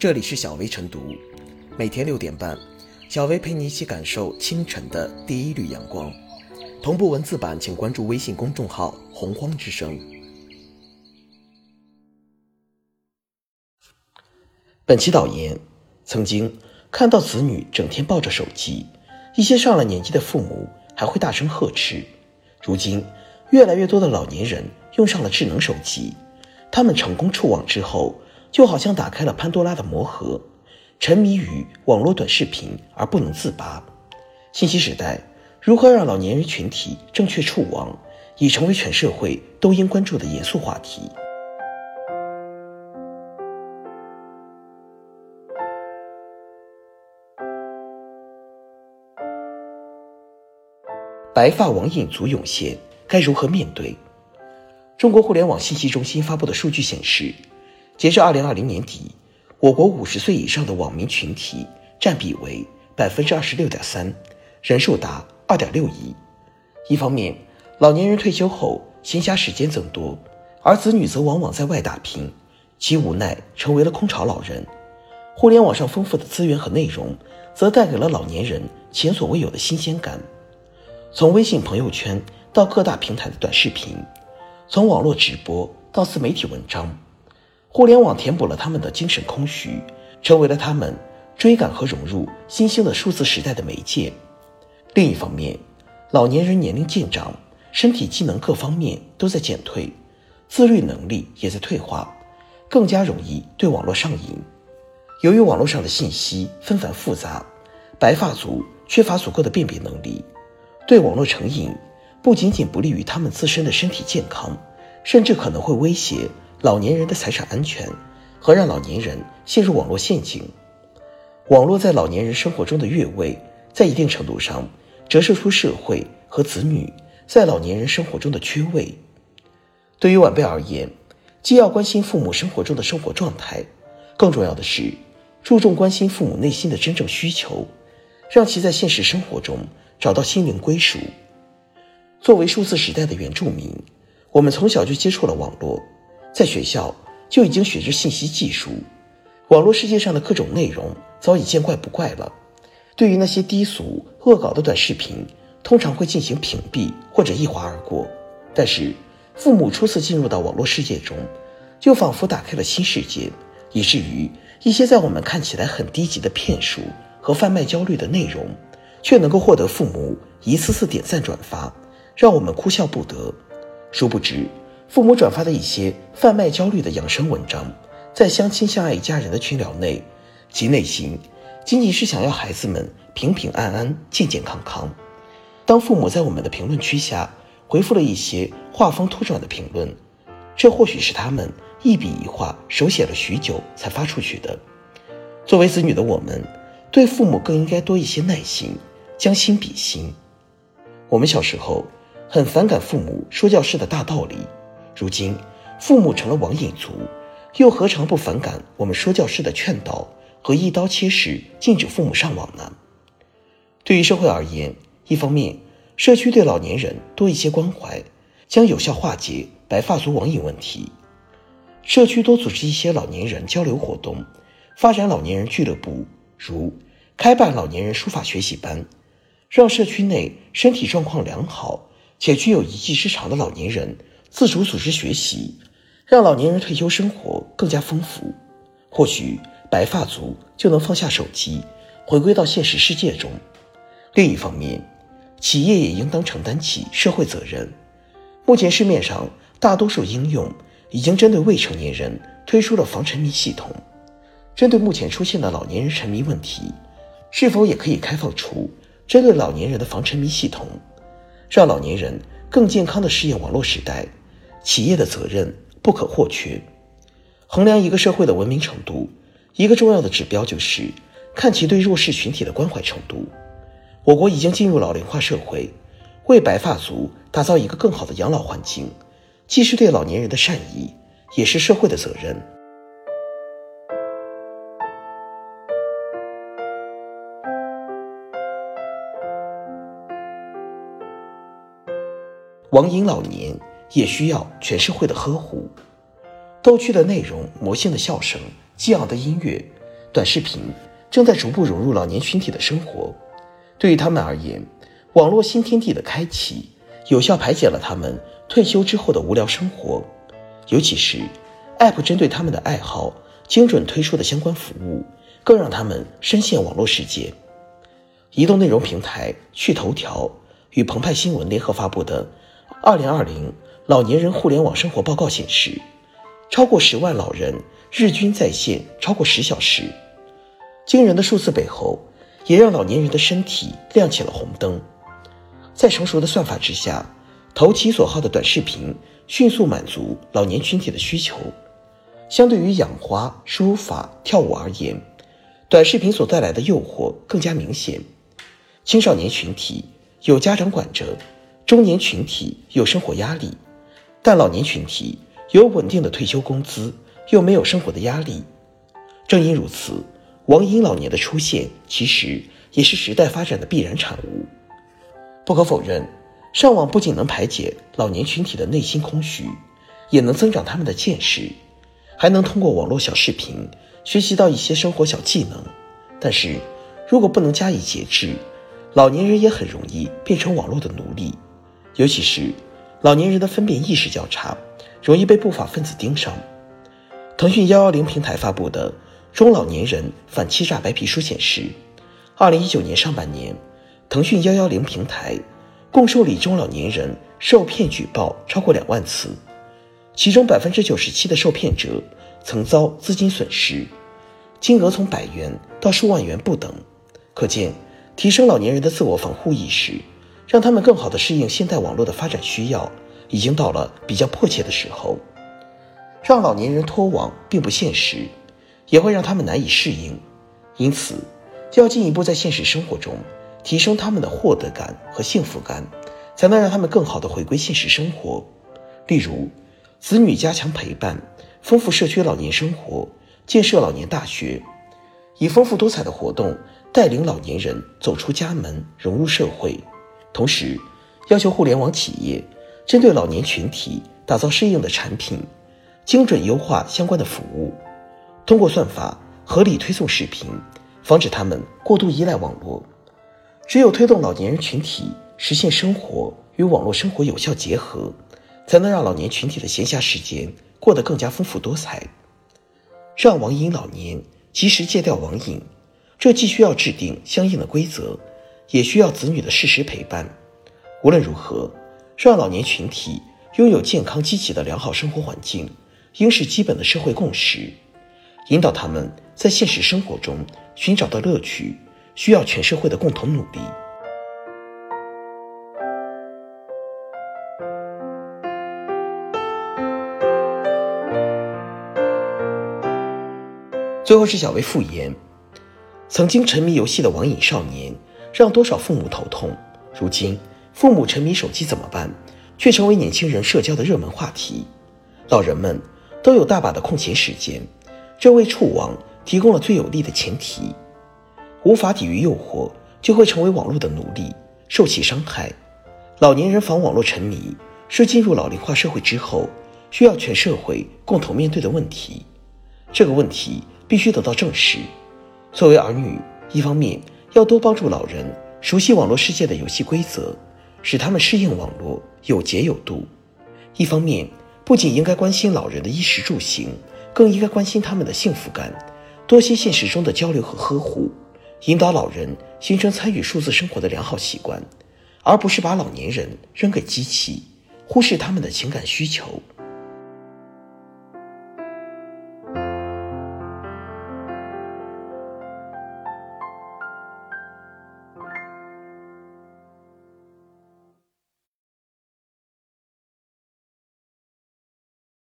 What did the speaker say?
这里是小薇晨读，每天六点半，小薇陪你一起感受清晨的第一缕阳光。同步文字版，请关注微信公众号“洪荒之声”。本期导言：曾经看到子女整天抱着手机，一些上了年纪的父母还会大声呵斥。如今，越来越多的老年人用上了智能手机，他们成功触网之后。就好像打开了潘多拉的魔盒，沉迷于网络短视频而不能自拔。信息时代，如何让老年人群体正确触网，已成为全社会都应关注的严肃话题。白发网瘾族涌现，该如何面对？中国互联网信息中心发布的数据显示。截至二零二零年底，我国五十岁以上的网民群体占比为百分之二十六点三，人数达二点六亿。一方面，老年人退休后闲暇时间增多，而子女则往往在外打拼，其无奈成为了空巢老人。互联网上丰富的资源和内容，则带给了老年人前所未有的新鲜感。从微信朋友圈到各大平台的短视频，从网络直播到自媒体文章。互联网填补了他们的精神空虚，成为了他们追赶和融入新兴的数字时代的媒介。另一方面，老年人年龄渐长，身体机能各方面都在减退，自律能力也在退化，更加容易对网络上瘾。由于网络上的信息纷繁复杂，白发族缺乏足够的辨别能力，对网络成瘾不仅仅不利于他们自身的身体健康，甚至可能会威胁。老年人的财产安全和让老年人陷入网络陷阱，网络在老年人生活中的越位，在一定程度上折射出社会和子女在老年人生活中的缺位。对于晚辈而言，既要关心父母生活中的生活状态，更重要的是注重关心父母内心的真正需求，让其在现实生活中找到心灵归属。作为数字时代的原住民，我们从小就接触了网络。在学校就已经学着信息技术，网络世界上的各种内容早已见怪不怪了。对于那些低俗恶搞的短视频，通常会进行屏蔽或者一划而过。但是，父母初次进入到网络世界中，就仿佛打开了新世界，以至于一些在我们看起来很低级的骗术和贩卖焦虑的内容，却能够获得父母一次次点赞转发，让我们哭笑不得。殊不知。父母转发的一些贩卖焦虑的养生文章，在相亲相爱一家人的群聊内，其内心仅仅是想要孩子们平平安安、健健康康。当父母在我们的评论区下回复了一些画风突转的评论，这或许是他们一笔一画手写了许久才发出去的。作为子女的我们，对父母更应该多一些耐心，将心比心。我们小时候很反感父母说教式的大道理。如今，父母成了网瘾族，又何尝不反感我们说教式的劝导和一刀切式禁止父母上网呢？对于社会而言，一方面，社区对老年人多一些关怀，将有效化解白发族网瘾问题。社区多组织一些老年人交流活动，发展老年人俱乐部，如开办老年人书法学习班，让社区内身体状况良好且具有一技之长的老年人。自主组织学习，让老年人退休生活更加丰富。或许白发族就能放下手机，回归到现实世界中。另一方面，企业也应当承担起社会责任。目前市面上大多数应用已经针对未成年人推出了防沉迷系统。针对目前出现的老年人沉迷问题，是否也可以开放出针对老年人的防沉迷系统，让老年人更健康的适应网络时代？企业的责任不可或缺。衡量一个社会的文明程度，一个重要的指标就是看其对弱势群体的关怀程度。我国已经进入老龄化社会，为白发族打造一个更好的养老环境，既是对老年人的善意，也是社会的责任。网瘾老年。也需要全社会的呵护。逗趣的内容、魔性的笑声、激昂的音乐，短视频正在逐步融入老年群体的生活。对于他们而言，网络新天地的开启，有效排解了他们退休之后的无聊生活。尤其是 App 针对他们的爱好精准推出的相关服务，更让他们深陷网络世界。移动内容平台趣头条与澎湃新闻联合发布的《二零二零老年人互联网生活报告》显示，超过十万老人日均在线超过十小时。惊人的数字背后，也让老年人的身体亮起了红灯。在成熟的算法之下，投其所好的短视频迅速满足老年群体的需求。相对于养花、书法、跳舞而言，短视频所带来的诱惑更加明显。青少年群体有家长管着，中年群体有生活压力，但老年群体有稳定的退休工资，又没有生活的压力。正因如此，网瘾老年的出现，其实也是时代发展的必然产物。不可否认，上网不仅能排解老年群体的内心空虚，也能增长他们的见识，还能通过网络小视频学习到一些生活小技能。但是，如果不能加以节制，老年人也很容易变成网络的奴隶，尤其是老年人的分辨意识较差，容易被不法分子盯上。腾讯幺幺零平台发布的《中老年人反欺诈白皮书》显示，二零一九年上半年，腾讯幺幺零平台共受理中老年人受骗举报超过两万次，其中百分之九十七的受骗者曾遭资金损失，金额从百元到数万元不等，可见。提升老年人的自我防护意识，让他们更好地适应现代网络的发展需要，已经到了比较迫切的时候。让老年人脱网并不现实，也会让他们难以适应。因此，要进一步在现实生活中提升他们的获得感和幸福感，才能让他们更好地回归现实生活。例如，子女加强陪伴，丰富社区老年生活，建设老年大学，以丰富多彩的活动。带领老年人走出家门，融入社会，同时要求互联网企业针对老年群体打造适应的产品，精准优化相关的服务，通过算法合理推送视频，防止他们过度依赖网络。只有推动老年人群体实现生活与网络生活有效结合，才能让老年群体的闲暇时间过得更加丰富多彩，让网瘾老年及时戒掉网瘾。这既需要制定相应的规则，也需要子女的适时陪伴。无论如何，让老年群体拥有健康积极的良好生活环境，应是基本的社会共识。引导他们在现实生活中寻找到乐趣，需要全社会的共同努力。最后是小薇复言。曾经沉迷游戏的网瘾少年，让多少父母头痛。如今，父母沉迷手机怎么办，却成为年轻人社交的热门话题。老人们都有大把的空闲时间，这为触网提供了最有利的前提。无法抵御诱惑，就会成为网络的奴隶，受其伤害。老年人防网络沉迷，是进入老龄化社会之后需要全社会共同面对的问题。这个问题必须得到正视。作为儿女，一方面要多帮助老人熟悉网络世界的游戏规则，使他们适应网络有节有度；一方面不仅应该关心老人的衣食住行，更应该关心他们的幸福感，多些现实中的交流和呵护，引导老人形成参与数字生活的良好习惯，而不是把老年人扔给机器，忽视他们的情感需求。